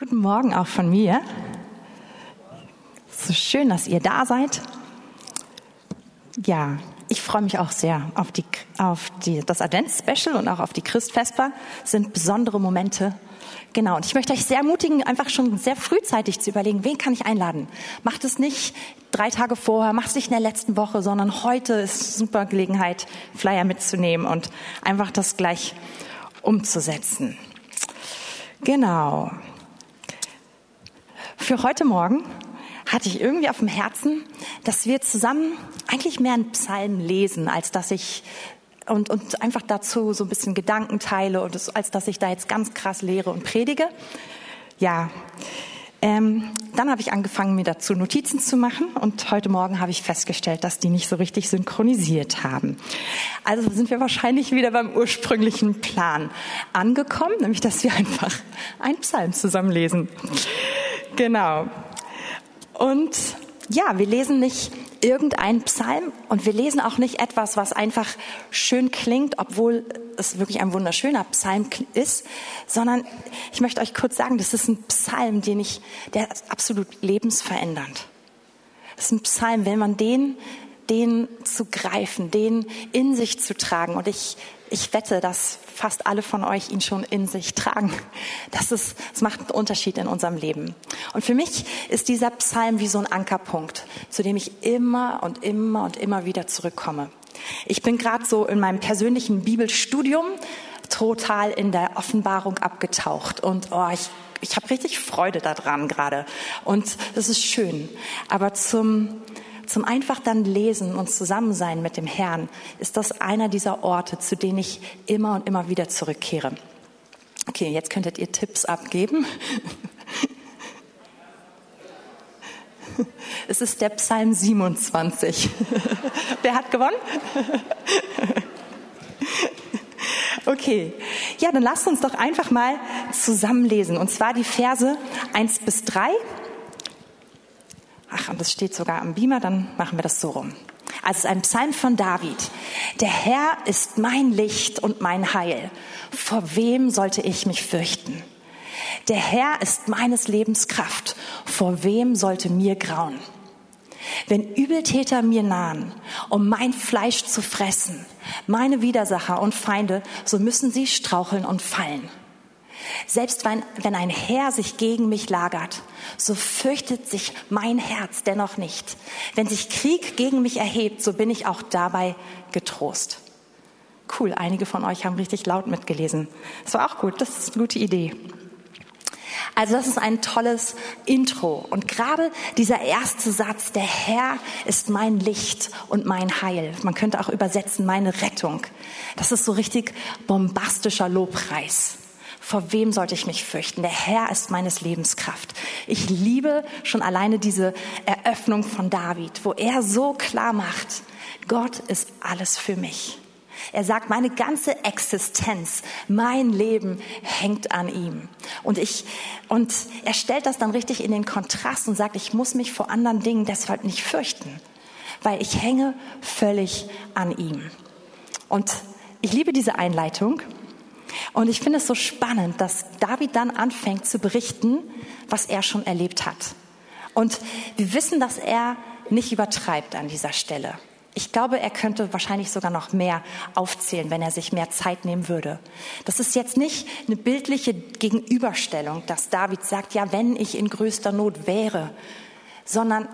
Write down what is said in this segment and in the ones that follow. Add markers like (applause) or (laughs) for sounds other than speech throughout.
Guten Morgen auch von mir. So schön, dass ihr da seid. Ja, ich freue mich auch sehr auf, die, auf die, das Advents-Special und auch auf die Christfesper. Sind besondere Momente. Genau, und ich möchte euch sehr ermutigen, einfach schon sehr frühzeitig zu überlegen, wen kann ich einladen. Macht es nicht drei Tage vorher, macht es nicht in der letzten Woche, sondern heute ist super Gelegenheit, Flyer mitzunehmen und einfach das gleich umzusetzen. Genau. Für heute Morgen hatte ich irgendwie auf dem Herzen, dass wir zusammen eigentlich mehr einen Psalm lesen, als dass ich und, und einfach dazu so ein bisschen Gedanken teile und es, als dass ich da jetzt ganz krass lehre und predige. Ja, ähm, dann habe ich angefangen, mir dazu Notizen zu machen und heute Morgen habe ich festgestellt, dass die nicht so richtig synchronisiert haben. Also sind wir wahrscheinlich wieder beim ursprünglichen Plan angekommen, nämlich dass wir einfach einen Psalm zusammen lesen. Genau. Und ja, wir lesen nicht irgendeinen Psalm und wir lesen auch nicht etwas, was einfach schön klingt, obwohl es wirklich ein wunderschöner Psalm ist, sondern ich möchte euch kurz sagen, das ist ein Psalm, den ich, der ist absolut lebensverändernd. Das ist ein Psalm, wenn man den, den zu greifen, den in sich zu tragen und ich, ich wette, dass fast alle von euch ihn schon in sich tragen. Das, ist, das macht einen Unterschied in unserem Leben. Und für mich ist dieser Psalm wie so ein Ankerpunkt, zu dem ich immer und immer und immer wieder zurückkomme. Ich bin gerade so in meinem persönlichen Bibelstudium total in der Offenbarung abgetaucht und oh, ich ich habe richtig Freude daran gerade und das ist schön. Aber zum zum einfach dann lesen und Zusammensein mit dem Herrn ist das einer dieser Orte, zu denen ich immer und immer wieder zurückkehre. Okay, jetzt könntet ihr Tipps abgeben. (laughs) Es ist der Psalm 27. (laughs) Wer hat gewonnen? (laughs) Okay, ja, dann lasst uns doch einfach mal zusammenlesen. Und zwar die Verse 1 bis 3 Ach, und das steht sogar am Beamer, dann machen wir das so rum. Also es ist ein Psalm von David. Der Herr ist mein Licht und mein Heil. Vor wem sollte ich mich fürchten? Der Herr ist meines Lebens Kraft. Vor wem sollte mir grauen? Wenn Übeltäter mir nahen, um mein Fleisch zu fressen, meine Widersacher und Feinde, so müssen sie straucheln und fallen. Selbst wenn, wenn ein Herr sich gegen mich lagert, so fürchtet sich mein Herz dennoch nicht. Wenn sich Krieg gegen mich erhebt, so bin ich auch dabei getrost. Cool, einige von euch haben richtig laut mitgelesen. Das war auch gut, das ist eine gute Idee. Also das ist ein tolles Intro. Und gerade dieser erste Satz, der Herr ist mein Licht und mein Heil. Man könnte auch übersetzen, meine Rettung. Das ist so richtig bombastischer Lobpreis. Vor wem sollte ich mich fürchten? Der Herr ist meines Lebens Kraft. Ich liebe schon alleine diese Eröffnung von David, wo er so klar macht, Gott ist alles für mich. Er sagt, meine ganze Existenz, mein Leben hängt an ihm. Und ich, und er stellt das dann richtig in den Kontrast und sagt, ich muss mich vor anderen Dingen deshalb nicht fürchten, weil ich hänge völlig an ihm. Und ich liebe diese Einleitung, und ich finde es so spannend, dass David dann anfängt zu berichten, was er schon erlebt hat. Und wir wissen, dass er nicht übertreibt an dieser Stelle. Ich glaube, er könnte wahrscheinlich sogar noch mehr aufzählen, wenn er sich mehr Zeit nehmen würde. Das ist jetzt nicht eine bildliche Gegenüberstellung, dass David sagt, ja, wenn ich in größter Not wäre, sondern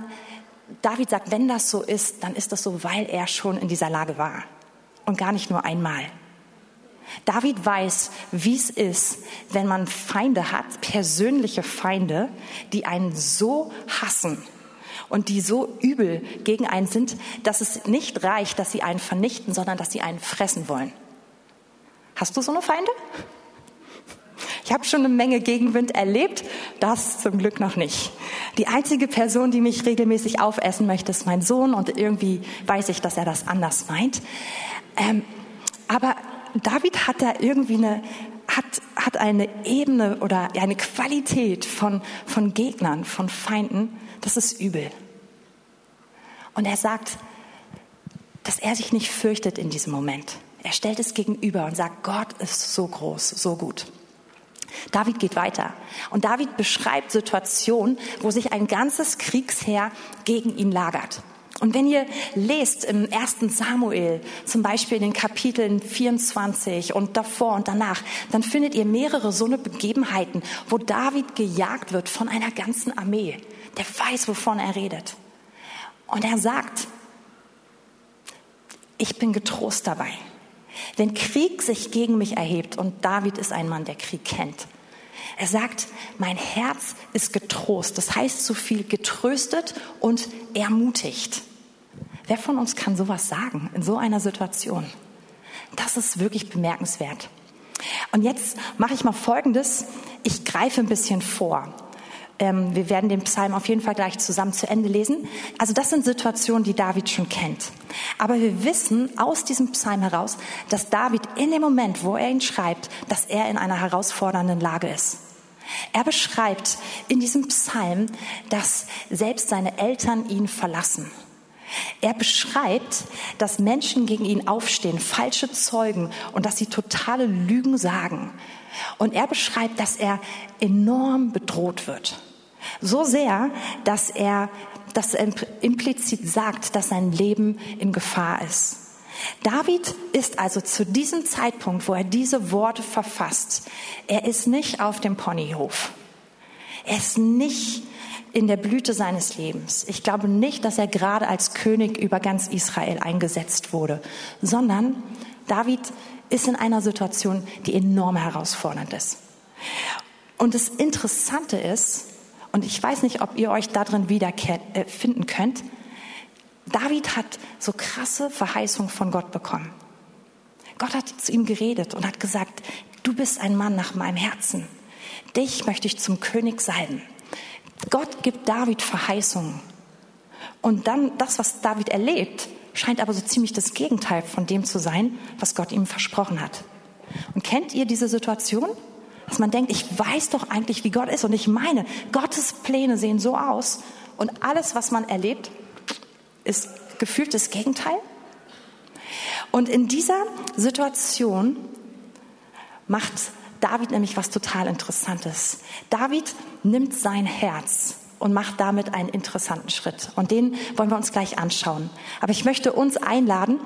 David sagt, wenn das so ist, dann ist das so, weil er schon in dieser Lage war und gar nicht nur einmal. David weiß, wie es ist, wenn man Feinde hat, persönliche Feinde, die einen so hassen und die so übel gegen einen sind, dass es nicht reicht, dass sie einen vernichten, sondern dass sie einen fressen wollen. Hast du so eine Feinde? Ich habe schon eine Menge Gegenwind erlebt, das zum Glück noch nicht. Die einzige Person, die mich regelmäßig aufessen möchte, ist mein Sohn und irgendwie weiß ich, dass er das anders meint. Ähm, aber David hat da irgendwie eine, hat, hat eine Ebene oder eine Qualität von, von Gegnern, von Feinden, das ist übel. Und er sagt, dass er sich nicht fürchtet in diesem Moment. Er stellt es gegenüber und sagt, Gott ist so groß, so gut. David geht weiter. Und David beschreibt Situationen, wo sich ein ganzes Kriegsheer gegen ihn lagert. Und wenn ihr lest im ersten Samuel, zum Beispiel in den Kapiteln 24 und davor und danach, dann findet ihr mehrere so eine Begebenheiten, wo David gejagt wird von einer ganzen Armee. Der weiß, wovon er redet. Und er sagt, ich bin getrost dabei. Wenn Krieg sich gegen mich erhebt, und David ist ein Mann, der Krieg kennt, er sagt, mein Herz ist getrost. Das heißt so viel getröstet und ermutigt. Wer von uns kann sowas sagen in so einer Situation? Das ist wirklich bemerkenswert. Und jetzt mache ich mal Folgendes. Ich greife ein bisschen vor. Ähm, wir werden den Psalm auf jeden Fall gleich zusammen zu Ende lesen. Also das sind Situationen, die David schon kennt. Aber wir wissen aus diesem Psalm heraus, dass David in dem Moment, wo er ihn schreibt, dass er in einer herausfordernden Lage ist. Er beschreibt in diesem Psalm, dass selbst seine Eltern ihn verlassen. Er beschreibt, dass Menschen gegen ihn aufstehen, falsche Zeugen und dass sie totale Lügen sagen. Und er beschreibt, dass er enorm bedroht wird. So sehr, dass er, dass er implizit sagt, dass sein Leben in Gefahr ist. David ist also zu diesem Zeitpunkt, wo er diese Worte verfasst, er ist nicht auf dem Ponyhof. Er ist nicht in der Blüte seines Lebens. Ich glaube nicht, dass er gerade als König über ganz Israel eingesetzt wurde, sondern David ist in einer Situation, die enorm herausfordernd ist. Und das Interessante ist, und ich weiß nicht, ob ihr euch darin wiederfinden äh, könnt, David hat so krasse Verheißungen von Gott bekommen. Gott hat zu ihm geredet und hat gesagt, du bist ein Mann nach meinem Herzen. Dich möchte ich zum König salben. Gott gibt David Verheißungen. Und dann das, was David erlebt, scheint aber so ziemlich das Gegenteil von dem zu sein, was Gott ihm versprochen hat. Und kennt ihr diese Situation? Dass man denkt, ich weiß doch eigentlich, wie Gott ist. Und ich meine, Gottes Pläne sehen so aus. Und alles, was man erlebt, ist gefühlt das Gegenteil. Und in dieser Situation macht David nämlich was total Interessantes. David nimmt sein Herz und macht damit einen interessanten Schritt. Und den wollen wir uns gleich anschauen. Aber ich möchte uns einladen,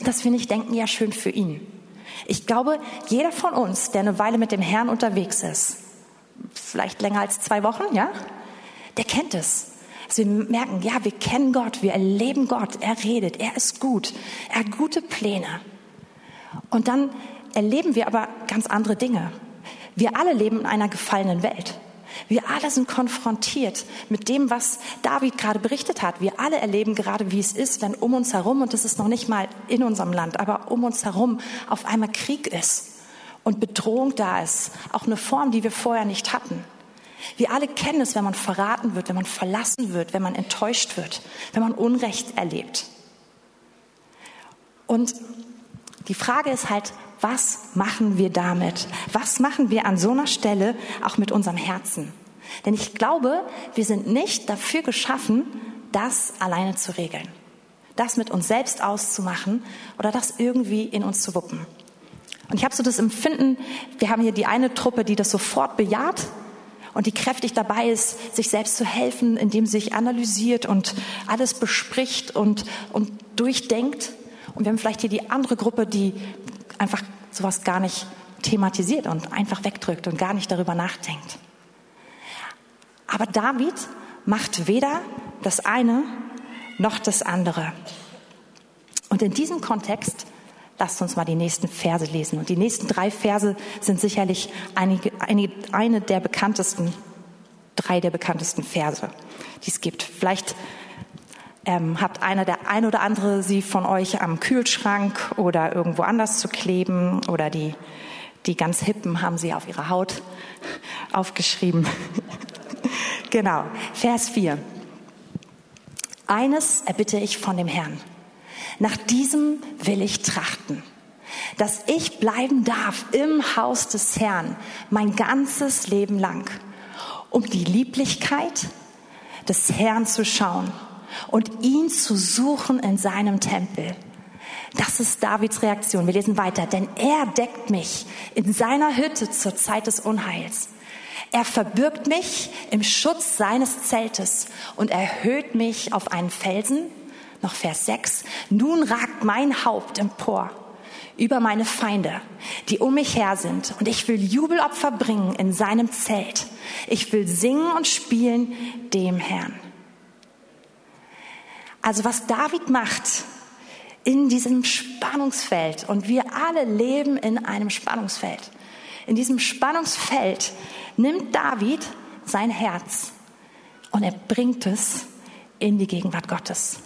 dass wir nicht denken, ja, schön für ihn. Ich glaube, jeder von uns, der eine Weile mit dem Herrn unterwegs ist, vielleicht länger als zwei Wochen, ja, der kennt es. Dass wir merken, ja, wir kennen Gott, wir erleben Gott, er redet, er ist gut, er hat gute Pläne. Und dann erleben wir aber ganz andere Dinge. Wir alle leben in einer gefallenen Welt. Wir alle sind konfrontiert mit dem, was David gerade berichtet hat. Wir alle erleben gerade, wie es ist, wenn um uns herum, und das ist noch nicht mal in unserem Land, aber um uns herum auf einmal Krieg ist und Bedrohung da ist. Auch eine Form, die wir vorher nicht hatten. Wir alle kennen es, wenn man verraten wird, wenn man verlassen wird, wenn man enttäuscht wird, wenn man Unrecht erlebt. Und die Frage ist halt, was machen wir damit? Was machen wir an so einer Stelle auch mit unserem Herzen? Denn ich glaube, wir sind nicht dafür geschaffen, das alleine zu regeln. Das mit uns selbst auszumachen oder das irgendwie in uns zu wuppen. Und ich habe so das Empfinden, wir haben hier die eine Truppe, die das sofort bejaht und die kräftig dabei ist, sich selbst zu helfen, indem sie sich analysiert und alles bespricht und, und durchdenkt. Und wir haben vielleicht hier die andere Gruppe, die einfach sowas gar nicht thematisiert und einfach wegdrückt und gar nicht darüber nachdenkt. Aber David macht weder das eine noch das andere. Und in diesem Kontext lasst uns mal die nächsten Verse lesen. Und die nächsten drei Verse sind sicherlich einige, einige, eine der bekanntesten, drei der bekanntesten Verse, die es gibt. Vielleicht ähm, habt einer der ein oder andere sie von euch am Kühlschrank oder irgendwo anders zu kleben oder die, die ganz hippen haben sie auf ihrer Haut (laughs) aufgeschrieben. (laughs) genau, Vers 4. Eines erbitte ich von dem Herrn. Nach diesem will ich trachten, dass ich bleiben darf im Haus des Herrn mein ganzes Leben lang, um die Lieblichkeit des Herrn zu schauen und ihn zu suchen in seinem Tempel. Das ist Davids Reaktion. Wir lesen weiter. Denn er deckt mich in seiner Hütte zur Zeit des Unheils. Er verbirgt mich im Schutz seines Zeltes und erhöht mich auf einen Felsen. Noch Vers 6. Nun ragt mein Haupt empor über meine Feinde, die um mich her sind. Und ich will Jubelopfer bringen in seinem Zelt. Ich will singen und spielen dem Herrn. Also was David macht in diesem Spannungsfeld, und wir alle leben in einem Spannungsfeld, in diesem Spannungsfeld nimmt David sein Herz und er bringt es in die Gegenwart Gottes.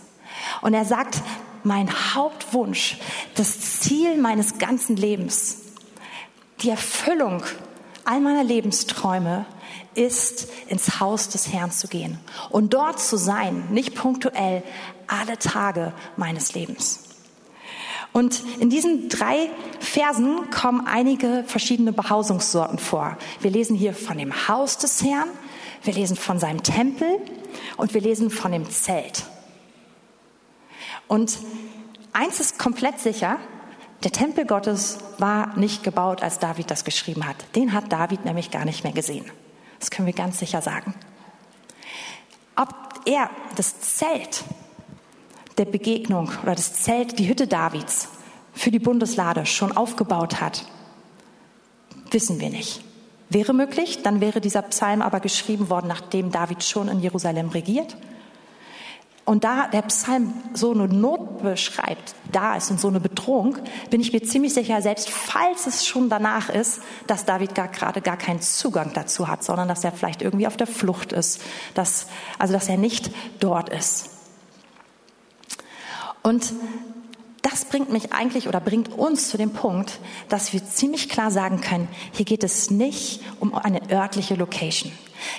Und er sagt, mein Hauptwunsch, das Ziel meines ganzen Lebens, die Erfüllung all meiner Lebensträume ist, ins Haus des Herrn zu gehen und dort zu sein, nicht punktuell, alle Tage meines Lebens. Und in diesen drei Versen kommen einige verschiedene Behausungssorten vor. Wir lesen hier von dem Haus des Herrn, wir lesen von seinem Tempel und wir lesen von dem Zelt. Und eins ist komplett sicher, der Tempel Gottes war nicht gebaut, als David das geschrieben hat. Den hat David nämlich gar nicht mehr gesehen. Das können wir ganz sicher sagen. Ob er das Zelt der Begegnung oder das Zelt, die Hütte Davids für die Bundeslade schon aufgebaut hat, wissen wir nicht. Wäre möglich, dann wäre dieser Psalm aber geschrieben worden, nachdem David schon in Jerusalem regiert. Und da der Psalm so eine Not beschreibt, da ist und so eine Bedrohung, bin ich mir ziemlich sicher, selbst falls es schon danach ist, dass David gar, gerade gar keinen Zugang dazu hat, sondern dass er vielleicht irgendwie auf der Flucht ist, dass, also dass er nicht dort ist. Und das bringt mich eigentlich oder bringt uns zu dem Punkt, dass wir ziemlich klar sagen können, hier geht es nicht um eine örtliche Location.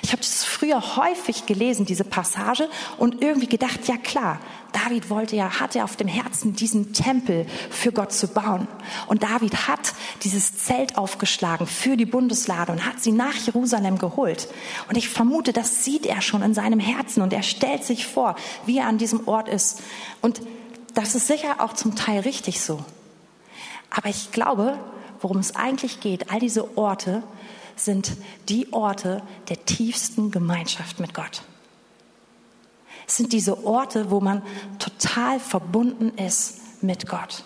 Ich habe das früher häufig gelesen, diese Passage, und irgendwie gedacht, ja klar, David wollte ja, hatte auf dem Herzen, diesen Tempel für Gott zu bauen. Und David hat dieses Zelt aufgeschlagen für die Bundeslade und hat sie nach Jerusalem geholt. Und ich vermute, das sieht er schon in seinem Herzen und er stellt sich vor, wie er an diesem Ort ist. Und das ist sicher auch zum Teil richtig so. Aber ich glaube, worum es eigentlich geht, all diese Orte sind die Orte der tiefsten Gemeinschaft mit Gott. Es sind diese Orte, wo man total verbunden ist mit Gott.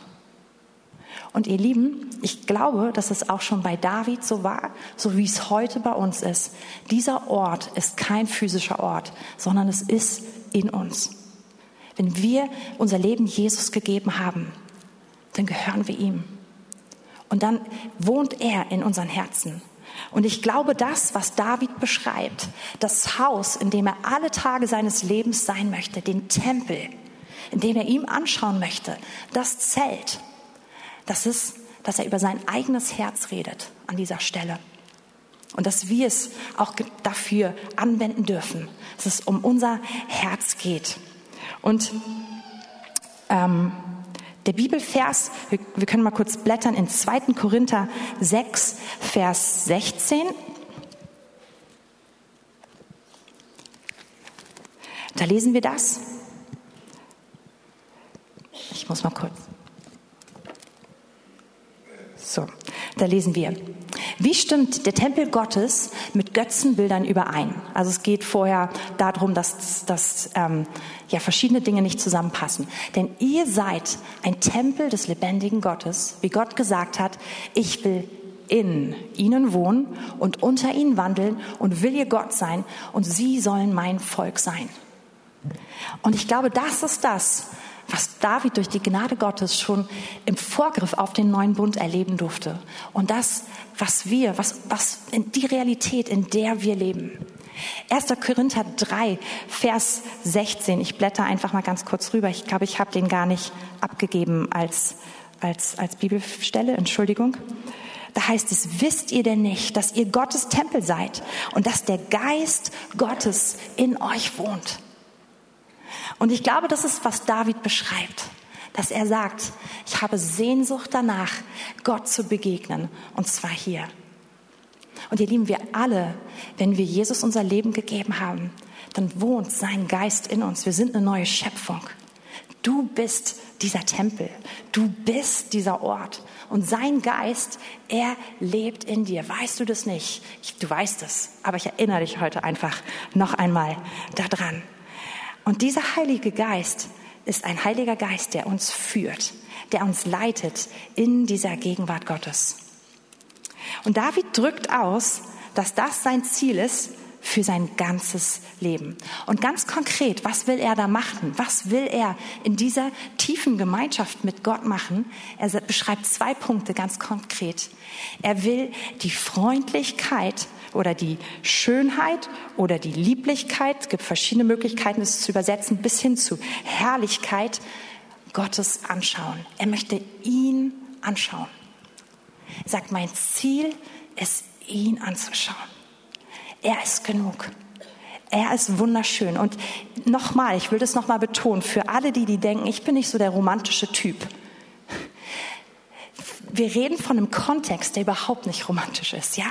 Und ihr Lieben, ich glaube, dass es auch schon bei David so war, so wie es heute bei uns ist. Dieser Ort ist kein physischer Ort, sondern es ist in uns. Wenn wir unser Leben Jesus gegeben haben, dann gehören wir ihm. Und dann wohnt er in unseren Herzen. Und ich glaube, das, was David beschreibt, das Haus, in dem er alle Tage seines Lebens sein möchte, den Tempel, in dem er ihm anschauen möchte, das Zelt, das ist, dass er über sein eigenes Herz redet an dieser Stelle. Und dass wir es auch dafür anwenden dürfen, dass es um unser Herz geht. Und ähm, der Bibelvers, wir, wir können mal kurz blättern in 2. Korinther 6, Vers 16. Da lesen wir das. Ich muss mal kurz. So, da lesen wir. Wie stimmt der Tempel Gottes mit Götzenbildern überein? Also es geht vorher darum, dass, dass ähm, ja verschiedene Dinge nicht zusammenpassen. Denn ihr seid ein Tempel des lebendigen Gottes, wie Gott gesagt hat. Ich will in ihnen wohnen und unter ihnen wandeln und will ihr Gott sein und sie sollen mein Volk sein. Und ich glaube, das ist das, was David durch die Gnade Gottes schon im Vorgriff auf den neuen Bund erleben durfte. Und das, was wir, was, was in die Realität, in der wir leben. 1. Korinther 3, Vers 16. Ich blätter einfach mal ganz kurz rüber. Ich glaube, ich habe den gar nicht abgegeben als, als, als Bibelstelle. Entschuldigung. Da heißt es, wisst ihr denn nicht, dass ihr Gottes Tempel seid und dass der Geist Gottes in euch wohnt? Und ich glaube, das ist, was David beschreibt, dass er sagt, ich habe Sehnsucht danach, Gott zu begegnen, und zwar hier. Und ihr Lieben, wir alle, wenn wir Jesus unser Leben gegeben haben, dann wohnt sein Geist in uns. Wir sind eine neue Schöpfung. Du bist dieser Tempel. Du bist dieser Ort. Und sein Geist, er lebt in dir. Weißt du das nicht? Ich, du weißt es. Aber ich erinnere dich heute einfach noch einmal daran. Und dieser Heilige Geist ist ein Heiliger Geist, der uns führt, der uns leitet in dieser Gegenwart Gottes. Und David drückt aus, dass das sein Ziel ist für sein ganzes Leben. Und ganz konkret, was will er da machen? Was will er in dieser tiefen Gemeinschaft mit Gott machen? Er beschreibt zwei Punkte ganz konkret. Er will die Freundlichkeit oder die Schönheit oder die Lieblichkeit, es gibt verschiedene Möglichkeiten, es zu übersetzen, bis hin zu Herrlichkeit Gottes anschauen. Er möchte ihn anschauen. Er sagt, mein Ziel ist, ihn anzuschauen. Er ist genug. Er ist wunderschön. Und nochmal, ich will das nochmal betonen, für alle die, die denken, ich bin nicht so der romantische Typ. Wir reden von einem Kontext, der überhaupt nicht romantisch ist, ja?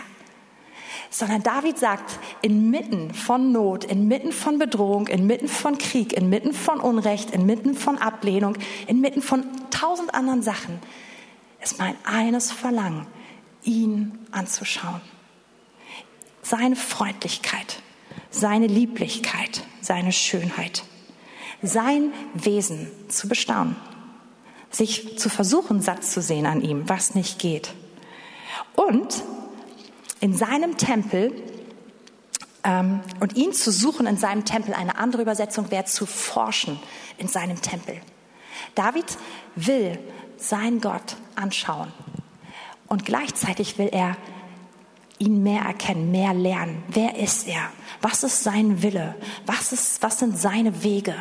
Sondern David sagt, inmitten von Not, inmitten von Bedrohung, inmitten von Krieg, inmitten von Unrecht, inmitten von Ablehnung, inmitten von tausend anderen Sachen, ist mein eines Verlangen, ihn anzuschauen. Seine Freundlichkeit, seine Lieblichkeit, seine Schönheit, sein Wesen zu bestaunen, sich zu versuchen, satt zu sehen an ihm, was nicht geht. Und in seinem Tempel ähm, und ihn zu suchen in seinem Tempel, eine andere Übersetzung wäre zu forschen in seinem Tempel. David will sein Gott anschauen und gleichzeitig will er ihn mehr erkennen, mehr lernen. Wer ist er? Was ist sein Wille? Was, ist, was sind seine Wege?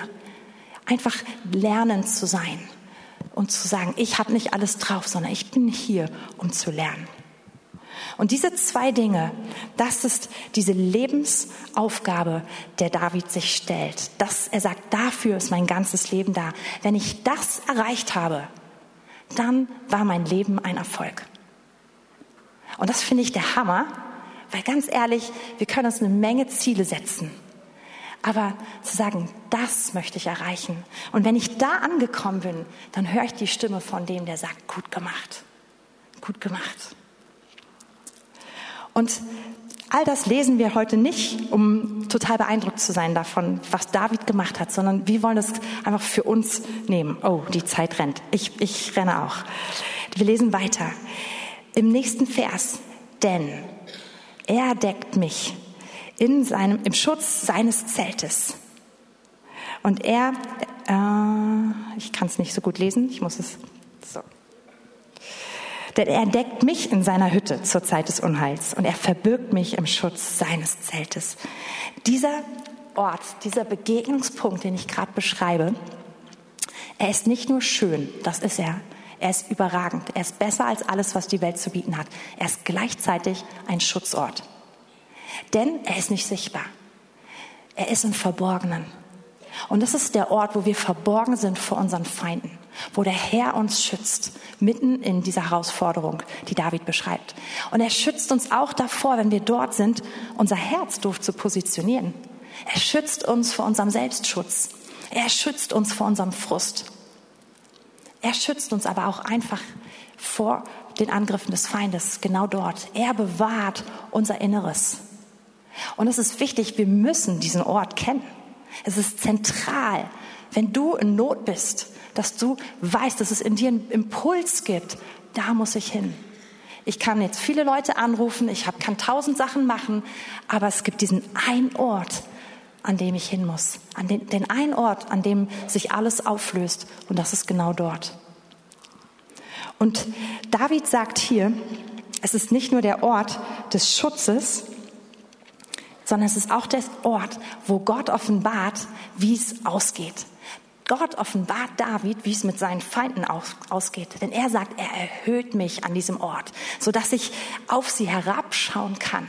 Einfach lernen zu sein und zu sagen, ich habe nicht alles drauf, sondern ich bin hier, um zu lernen. Und diese zwei Dinge, das ist diese Lebensaufgabe, der David sich stellt. Das, er sagt, dafür ist mein ganzes Leben da. Wenn ich das erreicht habe, dann war mein Leben ein Erfolg. Und das finde ich der Hammer, weil ganz ehrlich, wir können uns eine Menge Ziele setzen. Aber zu sagen, das möchte ich erreichen. Und wenn ich da angekommen bin, dann höre ich die Stimme von dem, der sagt, gut gemacht. Gut gemacht. Und all das lesen wir heute nicht, um total beeindruckt zu sein davon, was David gemacht hat, sondern wir wollen das einfach für uns nehmen. Oh, die Zeit rennt. Ich, ich renne auch. Wir lesen weiter. Im nächsten Vers. Denn er deckt mich in seinem, im Schutz seines Zeltes. Und er, äh, ich kann es nicht so gut lesen, ich muss es so. Denn er deckt mich in seiner Hütte zur Zeit des Unheils und er verbirgt mich im Schutz seines Zeltes. Dieser Ort, dieser Begegnungspunkt, den ich gerade beschreibe, er ist nicht nur schön, das ist er. Er ist überragend. Er ist besser als alles, was die Welt zu bieten hat. Er ist gleichzeitig ein Schutzort. Denn er ist nicht sichtbar. Er ist im Verborgenen. Und das ist der Ort, wo wir verborgen sind vor unseren Feinden, wo der Herr uns schützt, mitten in dieser Herausforderung, die David beschreibt. Und er schützt uns auch davor, wenn wir dort sind, unser Herz doof zu positionieren. Er schützt uns vor unserem Selbstschutz. Er schützt uns vor unserem Frust. Er schützt uns aber auch einfach vor den Angriffen des Feindes, genau dort. Er bewahrt unser Inneres. Und es ist wichtig, wir müssen diesen Ort kennen. Es ist zentral, wenn du in Not bist, dass du weißt, dass es in dir einen Impuls gibt, da muss ich hin. Ich kann jetzt viele Leute anrufen, ich kann tausend Sachen machen, aber es gibt diesen einen Ort, an dem ich hin muss. An den, den einen Ort, an dem sich alles auflöst. Und das ist genau dort. Und David sagt hier, es ist nicht nur der Ort des Schutzes, sondern es ist auch der Ort, wo Gott offenbart, wie es ausgeht. Gott offenbart David, wie es mit seinen Feinden ausgeht. Denn er sagt, er erhöht mich an diesem Ort, sodass ich auf sie herabschauen kann.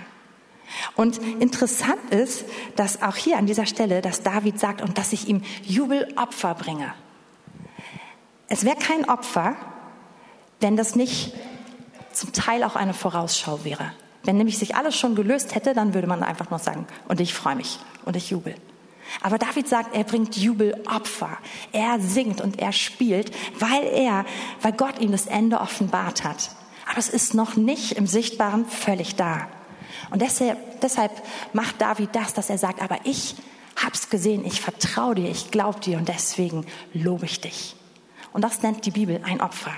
Und interessant ist, dass auch hier an dieser Stelle, dass David sagt, und dass ich ihm Jubelopfer bringe. Es wäre kein Opfer, wenn das nicht zum Teil auch eine Vorausschau wäre. Wenn nämlich sich alles schon gelöst hätte, dann würde man einfach nur sagen, und ich freue mich und ich jubel. Aber David sagt, er bringt Jubelopfer. Er singt und er spielt, weil er, weil Gott ihm das Ende offenbart hat. Aber es ist noch nicht im Sichtbaren völlig da. Und deshalb, deshalb macht David das, dass er sagt, aber ich hab's gesehen, ich vertraue dir, ich glaube dir und deswegen lobe ich dich. Und das nennt die Bibel ein Opfer.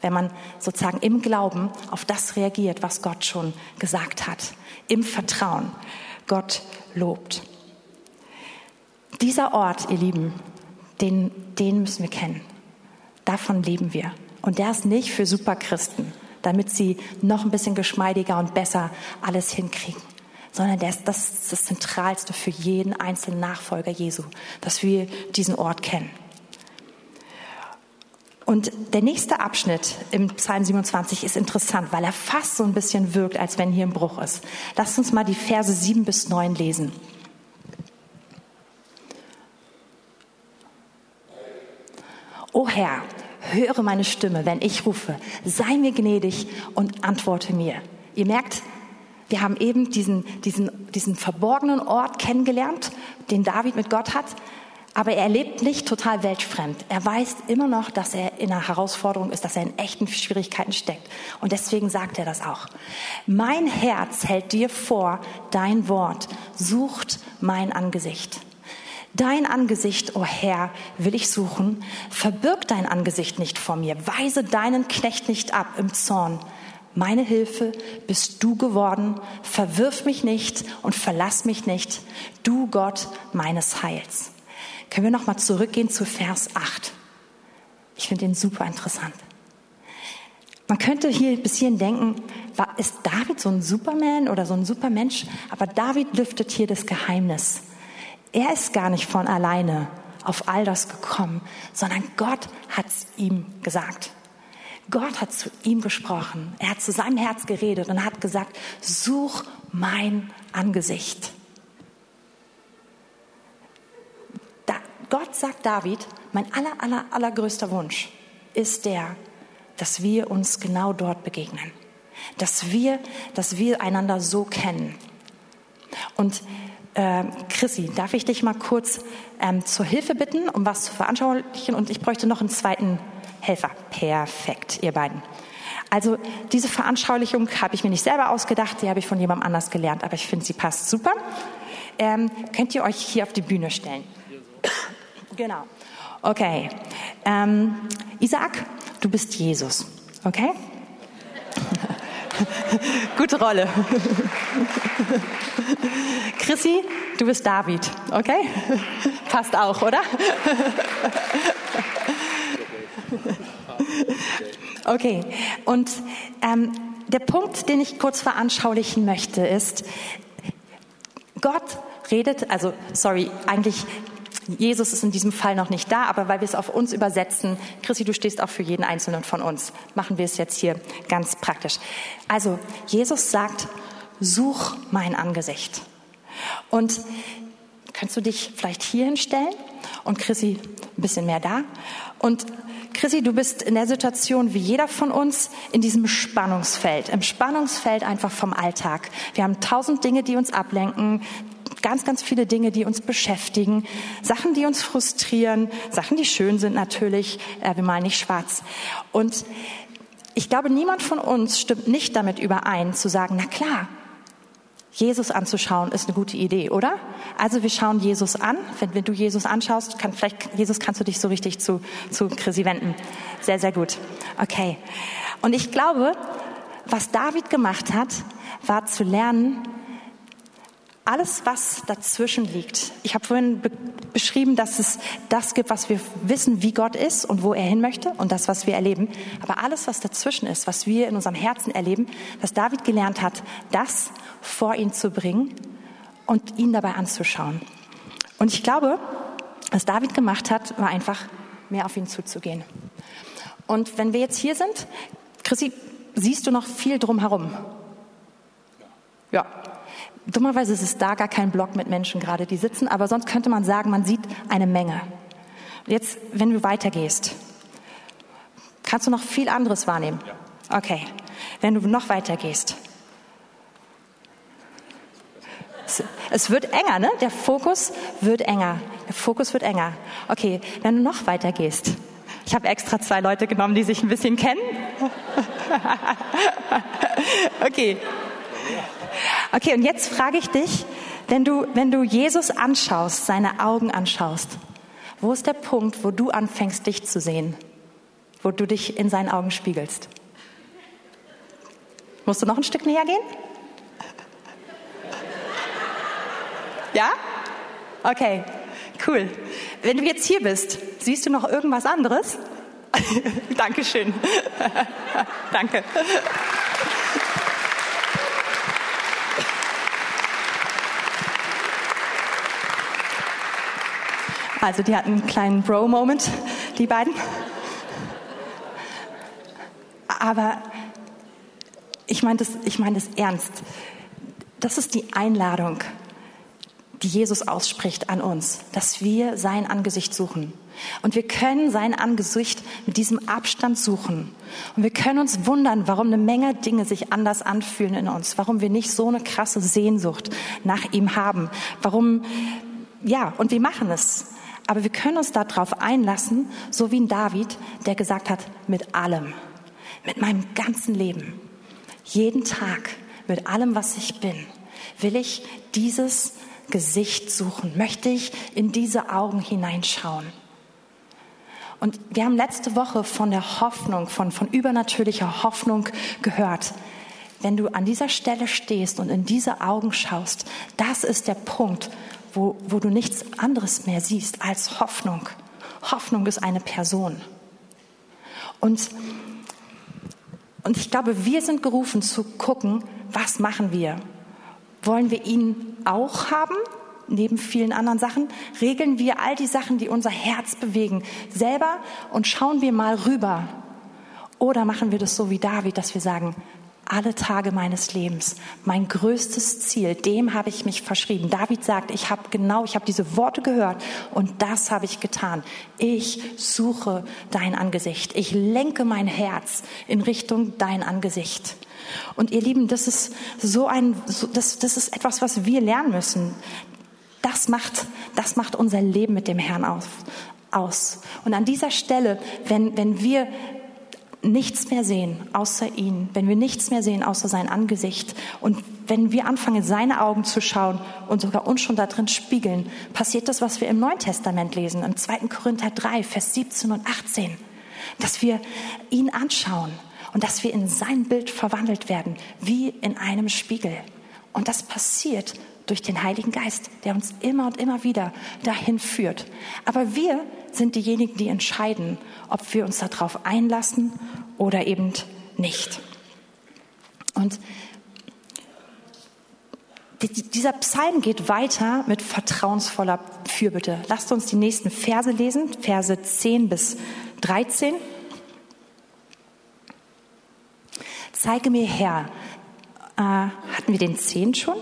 Wenn man sozusagen im Glauben auf das reagiert, was Gott schon gesagt hat. Im Vertrauen. Gott lobt. Dieser Ort, ihr Lieben, den, den müssen wir kennen. Davon leben wir. Und der ist nicht für Superchristen, damit sie noch ein bisschen geschmeidiger und besser alles hinkriegen, sondern der ist, das ist das Zentralste für jeden einzelnen Nachfolger Jesu, dass wir diesen Ort kennen. Und der nächste Abschnitt im Psalm 27 ist interessant, weil er fast so ein bisschen wirkt, als wenn hier ein Bruch ist. Lasst uns mal die Verse 7 bis 9 lesen. O Herr, höre meine Stimme, wenn ich rufe. Sei mir gnädig und antworte mir. Ihr merkt, wir haben eben diesen, diesen, diesen verborgenen Ort kennengelernt, den David mit Gott hat. Aber er lebt nicht total weltfremd. Er weiß immer noch, dass er in einer Herausforderung ist, dass er in echten Schwierigkeiten steckt. Und deswegen sagt er das auch. Mein Herz hält dir vor, dein Wort sucht mein Angesicht. Dein Angesicht, o oh Herr, will ich suchen. Verbirg dein Angesicht nicht vor mir. Weise deinen Knecht nicht ab im Zorn. Meine Hilfe bist du geworden. Verwirf mich nicht und verlass mich nicht. Du Gott meines Heils. Können wir nochmal zurückgehen zu Vers 8? Ich finde ihn super interessant. Man könnte hier bis hierhin denken, ist David so ein Superman oder so ein Supermensch? Aber David lüftet hier das Geheimnis. Er ist gar nicht von alleine auf all das gekommen, sondern Gott hat es ihm gesagt. Gott hat zu ihm gesprochen. Er hat zu seinem Herz geredet und hat gesagt, such mein Angesicht. Da, Gott sagt David, mein aller, aller, allergrößter Wunsch ist der, dass wir uns genau dort begegnen. Dass wir, dass wir einander so kennen. Und äh, Chrissy, darf ich dich mal kurz ähm, zur Hilfe bitten, um was zu veranschaulichen? Und ich bräuchte noch einen zweiten Helfer. Perfekt, ihr beiden. Also diese Veranschaulichung habe ich mir nicht selber ausgedacht, die habe ich von jemandem anders gelernt, aber ich finde, sie passt super. Ähm, könnt ihr euch hier auf die Bühne stellen? Genau. Okay. Ähm, Isaac, du bist Jesus. Okay? (laughs) Gute Rolle. (laughs) Chrissy, du bist David, okay? Passt auch, oder? (laughs) Okay, und ähm, der Punkt, den ich kurz veranschaulichen möchte, ist, Gott redet, also sorry, eigentlich Jesus ist in diesem Fall noch nicht da, aber weil wir es auf uns übersetzen, Chrissy, du stehst auch für jeden Einzelnen von uns, machen wir es jetzt hier ganz praktisch. Also, Jesus sagt, such mein Angesicht. Und kannst du dich vielleicht hier hinstellen und Chrissy ein bisschen mehr da? Und Chrissy, du bist in der Situation wie jeder von uns in diesem Spannungsfeld, im Spannungsfeld einfach vom Alltag. Wir haben tausend Dinge, die uns ablenken, ganz, ganz viele Dinge, die uns beschäftigen, Sachen, die uns frustrieren, Sachen, die schön sind natürlich, äh, wir malen nicht schwarz. Und ich glaube, niemand von uns stimmt nicht damit überein, zu sagen, na klar, Jesus anzuschauen ist eine gute Idee, oder? Also wir schauen Jesus an. Wenn, wenn du Jesus anschaust, kann, vielleicht, Jesus, kannst du dich so richtig zu, zu Chrissy wenden. Sehr, sehr gut. Okay. Und ich glaube, was David gemacht hat, war zu lernen, alles, was dazwischen liegt. Ich habe vorhin be beschrieben, dass es das gibt, was wir wissen, wie Gott ist und wo er hin möchte und das, was wir erleben. Aber alles, was dazwischen ist, was wir in unserem Herzen erleben, was David gelernt hat, das vor ihn zu bringen und ihn dabei anzuschauen. Und ich glaube, was David gemacht hat, war einfach mehr auf ihn zuzugehen. Und wenn wir jetzt hier sind, Chrissy, siehst du noch viel drumherum? Ja, Dummerweise ist es da gar kein Block mit Menschen gerade, die sitzen, aber sonst könnte man sagen, man sieht eine Menge. Jetzt, wenn du weitergehst, kannst du noch viel anderes wahrnehmen. Okay, wenn du noch weitergehst. Es wird enger, ne? Der Fokus wird enger. Der Fokus wird enger. Okay, wenn du noch weiter gehst. Ich habe extra zwei Leute genommen, die sich ein bisschen kennen. (laughs) okay. Okay, und jetzt frage ich dich, wenn du, wenn du Jesus anschaust, seine Augen anschaust, wo ist der Punkt, wo du anfängst, dich zu sehen? Wo du dich in seinen Augen spiegelst? Musst du noch ein Stück näher gehen? Ja? Okay, cool. Wenn du jetzt hier bist, siehst du noch irgendwas anderes? (laughs) Dankeschön. (laughs) Danke. Also die hatten einen kleinen Bro-Moment, die beiden. Aber ich meine das, ich meine das ernst. Das ist die Einladung, die Jesus ausspricht an uns, dass wir sein Angesicht suchen. Und wir können sein Angesicht mit diesem Abstand suchen. Und wir können uns wundern, warum eine Menge Dinge sich anders anfühlen in uns, warum wir nicht so eine krasse Sehnsucht nach ihm haben, warum, ja, und wir machen es. Aber wir können uns darauf einlassen, so wie ein David, der gesagt hat, mit allem, mit meinem ganzen Leben, jeden Tag, mit allem, was ich bin, will ich dieses Gesicht suchen, möchte ich in diese Augen hineinschauen. Und wir haben letzte Woche von der Hoffnung, von, von übernatürlicher Hoffnung gehört. Wenn du an dieser Stelle stehst und in diese Augen schaust, das ist der Punkt, wo, wo du nichts anderes mehr siehst als Hoffnung. Hoffnung ist eine Person. Und, und ich glaube, wir sind gerufen zu gucken, was machen wir? Wollen wir ihn auch haben, neben vielen anderen Sachen? Regeln wir all die Sachen, die unser Herz bewegen, selber und schauen wir mal rüber? Oder machen wir das so wie David, dass wir sagen, alle Tage meines Lebens. Mein größtes Ziel, dem habe ich mich verschrieben. David sagt, ich habe genau, ich habe diese Worte gehört und das habe ich getan. Ich suche dein Angesicht. Ich lenke mein Herz in Richtung dein Angesicht. Und ihr Lieben, das ist so ein, das, das ist etwas, was wir lernen müssen. Das macht, das macht unser Leben mit dem Herrn auf, aus. Und an dieser Stelle, wenn, wenn wir nichts mehr sehen außer ihn, wenn wir nichts mehr sehen außer sein Angesicht und wenn wir anfangen, seine Augen zu schauen und sogar uns schon da drin spiegeln, passiert das, was wir im Neuen Testament lesen, im 2. Korinther 3, Vers 17 und 18, dass wir ihn anschauen und dass wir in sein Bild verwandelt werden, wie in einem Spiegel. Und das passiert durch den Heiligen Geist, der uns immer und immer wieder dahin führt. Aber wir sind diejenigen, die entscheiden, ob wir uns darauf einlassen oder eben nicht. Und dieser Psalm geht weiter mit vertrauensvoller Fürbitte. Lasst uns die nächsten Verse lesen, Verse 10 bis 13. Zeige mir Herr, äh, hatten wir den 10 schon?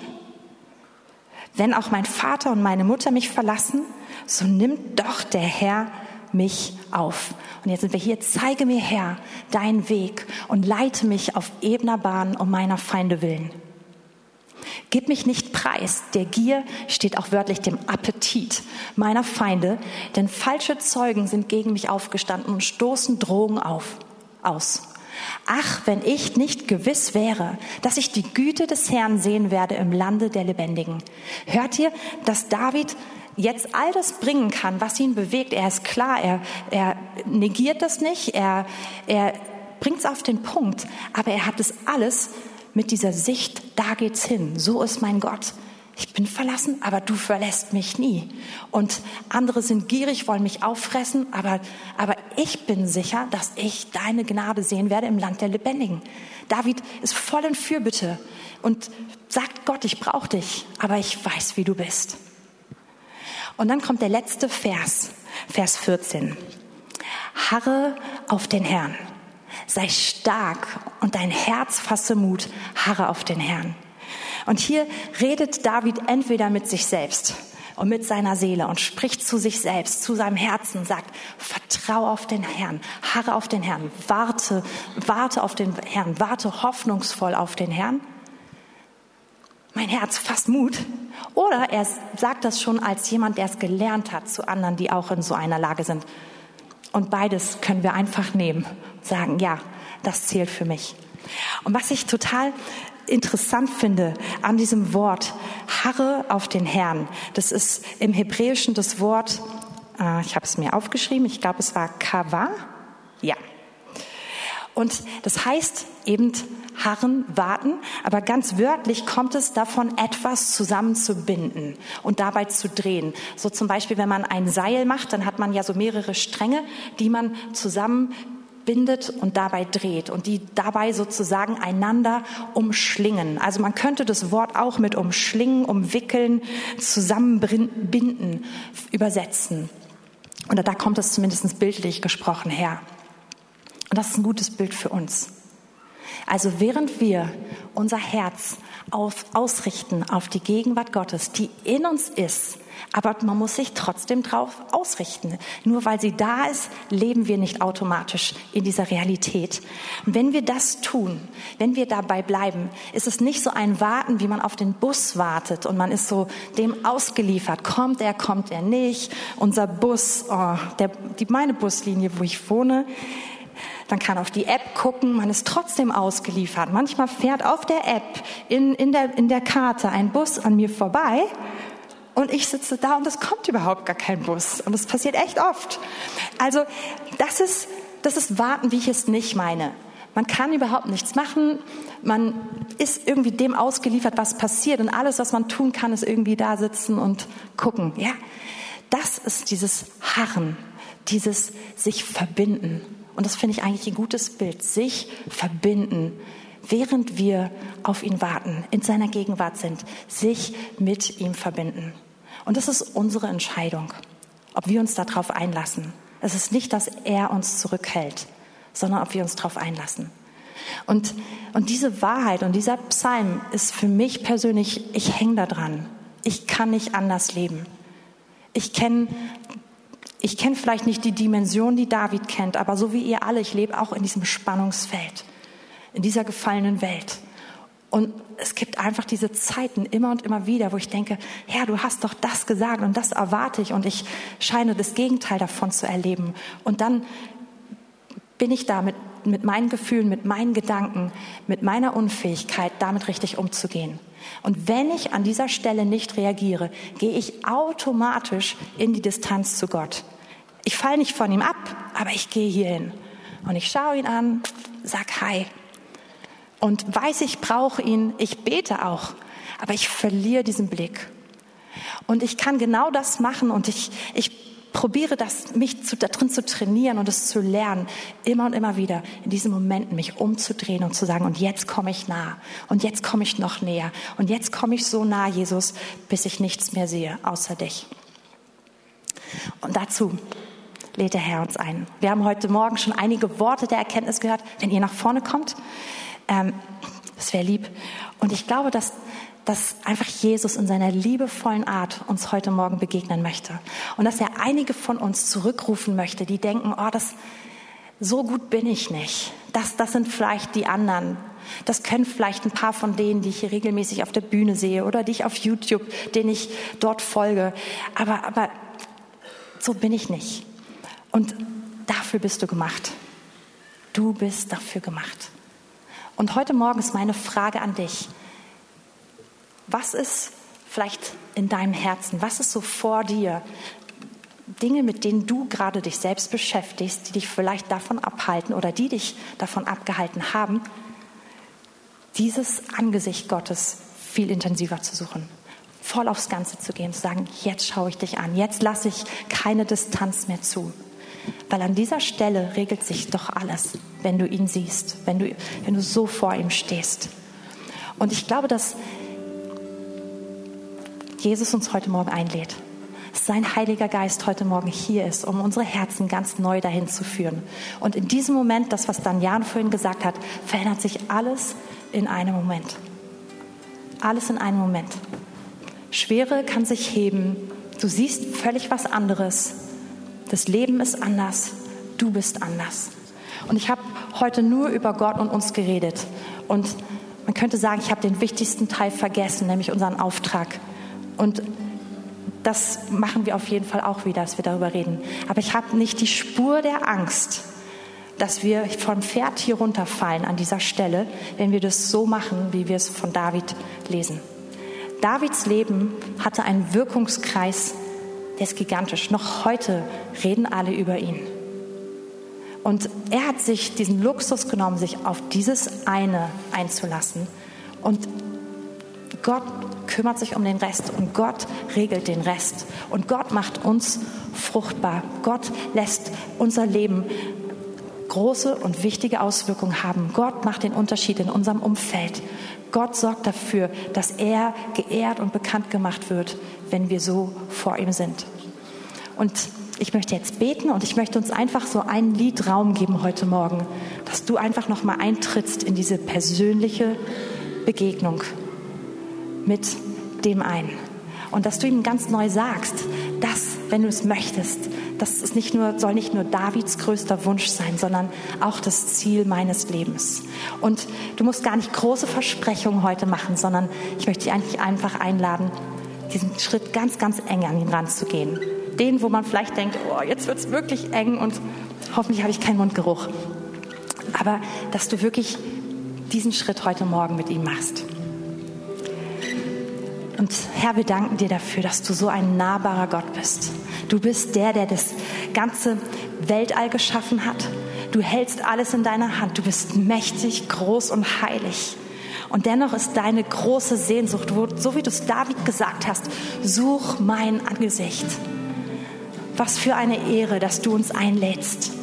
Wenn auch mein Vater und meine Mutter mich verlassen, so nimmt doch der Herr mich auf. Und jetzt sind wir hier, zeige mir Herr deinen Weg und leite mich auf ebener Bahn um meiner Feinde willen. Gib mich nicht preis, der Gier steht auch wörtlich dem Appetit meiner Feinde, denn falsche Zeugen sind gegen mich aufgestanden und stoßen Drohungen auf, aus. Ach, wenn ich nicht gewiss wäre, dass ich die Güte des Herrn sehen werde im Lande der Lebendigen. Hört ihr, dass David jetzt all das bringen kann, was ihn bewegt? Er ist klar, er, er negiert das nicht, er, er bringt es auf den Punkt, aber er hat es alles mit dieser Sicht, da geht's hin, so ist mein Gott ich bin verlassen, aber du verlässt mich nie. Und andere sind gierig, wollen mich auffressen, aber, aber ich bin sicher, dass ich deine Gnade sehen werde im Land der Lebendigen. David ist voll in Fürbitte und sagt Gott, ich brauche dich, aber ich weiß, wie du bist. Und dann kommt der letzte Vers, Vers 14. Harre auf den Herrn. Sei stark und dein Herz fasse Mut. Harre auf den Herrn. Und hier redet David entweder mit sich selbst und mit seiner Seele und spricht zu sich selbst, zu seinem Herzen, sagt, vertrau auf den Herrn, harre auf den Herrn, warte, warte auf den Herrn, warte hoffnungsvoll auf den Herrn. mein Herz fasst Mut. Oder er sagt das schon als jemand, der es gelernt hat zu anderen, die auch in so einer Lage sind. Und beides können wir einfach nehmen. Sagen, ja, das zählt für mich. Und was ich total interessant finde an diesem Wort, harre auf den Herrn. Das ist im Hebräischen das Wort, äh, ich habe es mir aufgeschrieben, ich glaube es war kava. Ja. Und das heißt eben harren, warten, aber ganz wörtlich kommt es davon, etwas zusammenzubinden und dabei zu drehen. So zum Beispiel, wenn man ein Seil macht, dann hat man ja so mehrere Stränge, die man zusammen bindet und dabei dreht und die dabei sozusagen einander umschlingen. Also man könnte das Wort auch mit umschlingen, umwickeln, zusammenbinden übersetzen. Oder da kommt es zumindest bildlich gesprochen her. Und das ist ein gutes Bild für uns. Also während wir unser Herz auf, ausrichten auf die Gegenwart Gottes, die in uns ist, aber man muss sich trotzdem darauf ausrichten. Nur weil sie da ist, leben wir nicht automatisch in dieser Realität. Und wenn wir das tun, wenn wir dabei bleiben, ist es nicht so ein Warten, wie man auf den Bus wartet und man ist so dem ausgeliefert. Kommt er, kommt er nicht? Unser Bus, oh, der, die, meine Buslinie, wo ich wohne, man kann auf die App gucken, man ist trotzdem ausgeliefert. Manchmal fährt auf der App in, in, der, in der Karte ein Bus an mir vorbei und ich sitze da und es kommt überhaupt gar kein Bus. Und das passiert echt oft. Also das ist, das ist Warten, wie ich es nicht meine. Man kann überhaupt nichts machen. Man ist irgendwie dem ausgeliefert, was passiert. Und alles, was man tun kann, ist irgendwie da sitzen und gucken. Ja, das ist dieses Harren, dieses sich verbinden. Und das finde ich eigentlich ein gutes Bild. Sich verbinden, während wir auf ihn warten, in seiner Gegenwart sind, sich mit ihm verbinden. Und das ist unsere Entscheidung, ob wir uns darauf einlassen. Es ist nicht, dass er uns zurückhält, sondern ob wir uns darauf einlassen. Und, und diese Wahrheit und dieser Psalm ist für mich persönlich, ich hänge da dran. Ich kann nicht anders leben. Ich kenne ich kenne vielleicht nicht die Dimension, die David kennt, aber so wie ihr alle, ich lebe auch in diesem Spannungsfeld, in dieser gefallenen Welt. Und es gibt einfach diese Zeiten immer und immer wieder, wo ich denke, Herr, du hast doch das gesagt und das erwarte ich und ich scheine das Gegenteil davon zu erleben. Und dann bin ich da mit, mit meinen Gefühlen, mit meinen Gedanken, mit meiner Unfähigkeit, damit richtig umzugehen. Und wenn ich an dieser Stelle nicht reagiere, gehe ich automatisch in die Distanz zu Gott. Ich falle nicht von ihm ab, aber ich gehe hierhin. Und ich schaue ihn an, sag Hi. Und weiß, ich brauche ihn, ich bete auch, aber ich verliere diesen Blick. Und ich kann genau das machen und ich, ich probiere das, mich zu, da zu trainieren und es zu lernen, immer und immer wieder in diesen Momenten mich umzudrehen und zu sagen, und jetzt komme ich nah und jetzt komme ich noch näher und jetzt komme ich so nah, Jesus, bis ich nichts mehr sehe, außer dich. Und dazu lädt der Herr uns ein. Wir haben heute Morgen schon einige Worte der Erkenntnis gehört. Wenn ihr nach vorne kommt, ähm, das wäre lieb. Und ich glaube, dass dass einfach Jesus in seiner liebevollen Art uns heute Morgen begegnen möchte. Und dass er einige von uns zurückrufen möchte, die denken, oh, das, so gut bin ich nicht. Das, das sind vielleicht die anderen. Das können vielleicht ein paar von denen, die ich hier regelmäßig auf der Bühne sehe oder die ich auf YouTube, denen ich dort folge. Aber, aber so bin ich nicht. Und dafür bist du gemacht. Du bist dafür gemacht. Und heute Morgen ist meine Frage an dich. Was ist vielleicht in deinem Herzen? Was ist so vor dir? Dinge, mit denen du gerade dich selbst beschäftigst, die dich vielleicht davon abhalten oder die dich davon abgehalten haben, dieses Angesicht Gottes viel intensiver zu suchen, voll aufs Ganze zu gehen, zu sagen, jetzt schaue ich dich an, jetzt lasse ich keine Distanz mehr zu. Weil an dieser Stelle regelt sich doch alles, wenn du ihn siehst, wenn du, wenn du so vor ihm stehst. Und ich glaube, dass Jesus uns heute Morgen einlädt. Sein Heiliger Geist heute Morgen hier ist, um unsere Herzen ganz neu dahin zu führen. Und in diesem Moment, das, was Dan Jan vorhin gesagt hat, verändert sich alles in einem Moment. Alles in einem Moment. Schwere kann sich heben. Du siehst völlig was anderes. Das Leben ist anders. Du bist anders. Und ich habe heute nur über Gott und uns geredet. Und Man könnte sagen, ich habe den wichtigsten Teil vergessen, nämlich unseren Auftrag. Und das machen wir auf jeden Fall auch wieder, dass wir darüber reden. Aber ich habe nicht die Spur der Angst, dass wir vom Pferd hier runterfallen an dieser Stelle, wenn wir das so machen, wie wir es von David lesen. Davids Leben hatte einen Wirkungskreis, der ist gigantisch. Noch heute reden alle über ihn. Und er hat sich diesen Luxus genommen, sich auf dieses eine einzulassen. Und Gott kümmert sich um den Rest und Gott regelt den Rest. Und Gott macht uns fruchtbar. Gott lässt unser Leben große und wichtige Auswirkungen haben. Gott macht den Unterschied in unserem Umfeld. Gott sorgt dafür, dass er geehrt und bekannt gemacht wird, wenn wir so vor ihm sind. Und ich möchte jetzt beten und ich möchte uns einfach so ein Lied Raum geben heute Morgen, dass du einfach noch mal eintrittst in diese persönliche Begegnung mit dem einen und dass du ihm ganz neu sagst, dass, wenn du es möchtest, das ist nicht nur, soll nicht nur Davids größter Wunsch sein, sondern auch das Ziel meines Lebens. Und du musst gar nicht große Versprechungen heute machen, sondern ich möchte dich eigentlich einfach einladen, diesen Schritt ganz, ganz eng an ihn ranzugehen. Den, wo man vielleicht denkt, oh, jetzt wird es wirklich eng und hoffentlich habe ich keinen Mundgeruch. Aber dass du wirklich diesen Schritt heute Morgen mit ihm machst. Und Herr, wir danken dir dafür, dass du so ein nahbarer Gott bist. Du bist der, der das ganze Weltall geschaffen hat. Du hältst alles in deiner Hand. Du bist mächtig, groß und heilig. Und dennoch ist deine große Sehnsucht, so wie du es David gesagt hast, such mein Angesicht. Was für eine Ehre, dass du uns einlädst.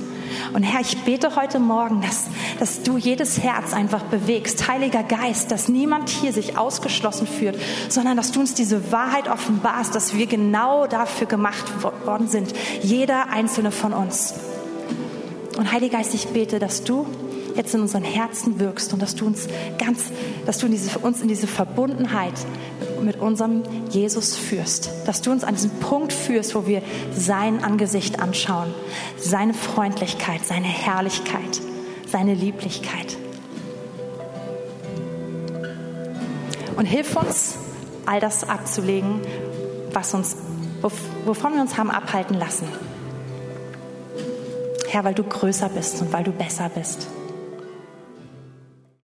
Und Herr, ich bete heute Morgen, dass, dass du jedes Herz einfach bewegst, Heiliger Geist, dass niemand hier sich ausgeschlossen fühlt, sondern dass du uns diese Wahrheit offenbarst, dass wir genau dafür gemacht worden sind, jeder einzelne von uns. Und Heiliger Geist, ich bete, dass du jetzt in unseren Herzen wirkst und dass du uns ganz, dass du in diese, uns in diese Verbundenheit mit unserem Jesus führst. Dass du uns an diesen Punkt führst, wo wir sein Angesicht anschauen, seine Freundlichkeit, seine Herrlichkeit, seine Lieblichkeit. Und hilf uns, all das abzulegen, was uns, wovon wir uns haben abhalten lassen. Herr, weil du größer bist und weil du besser bist.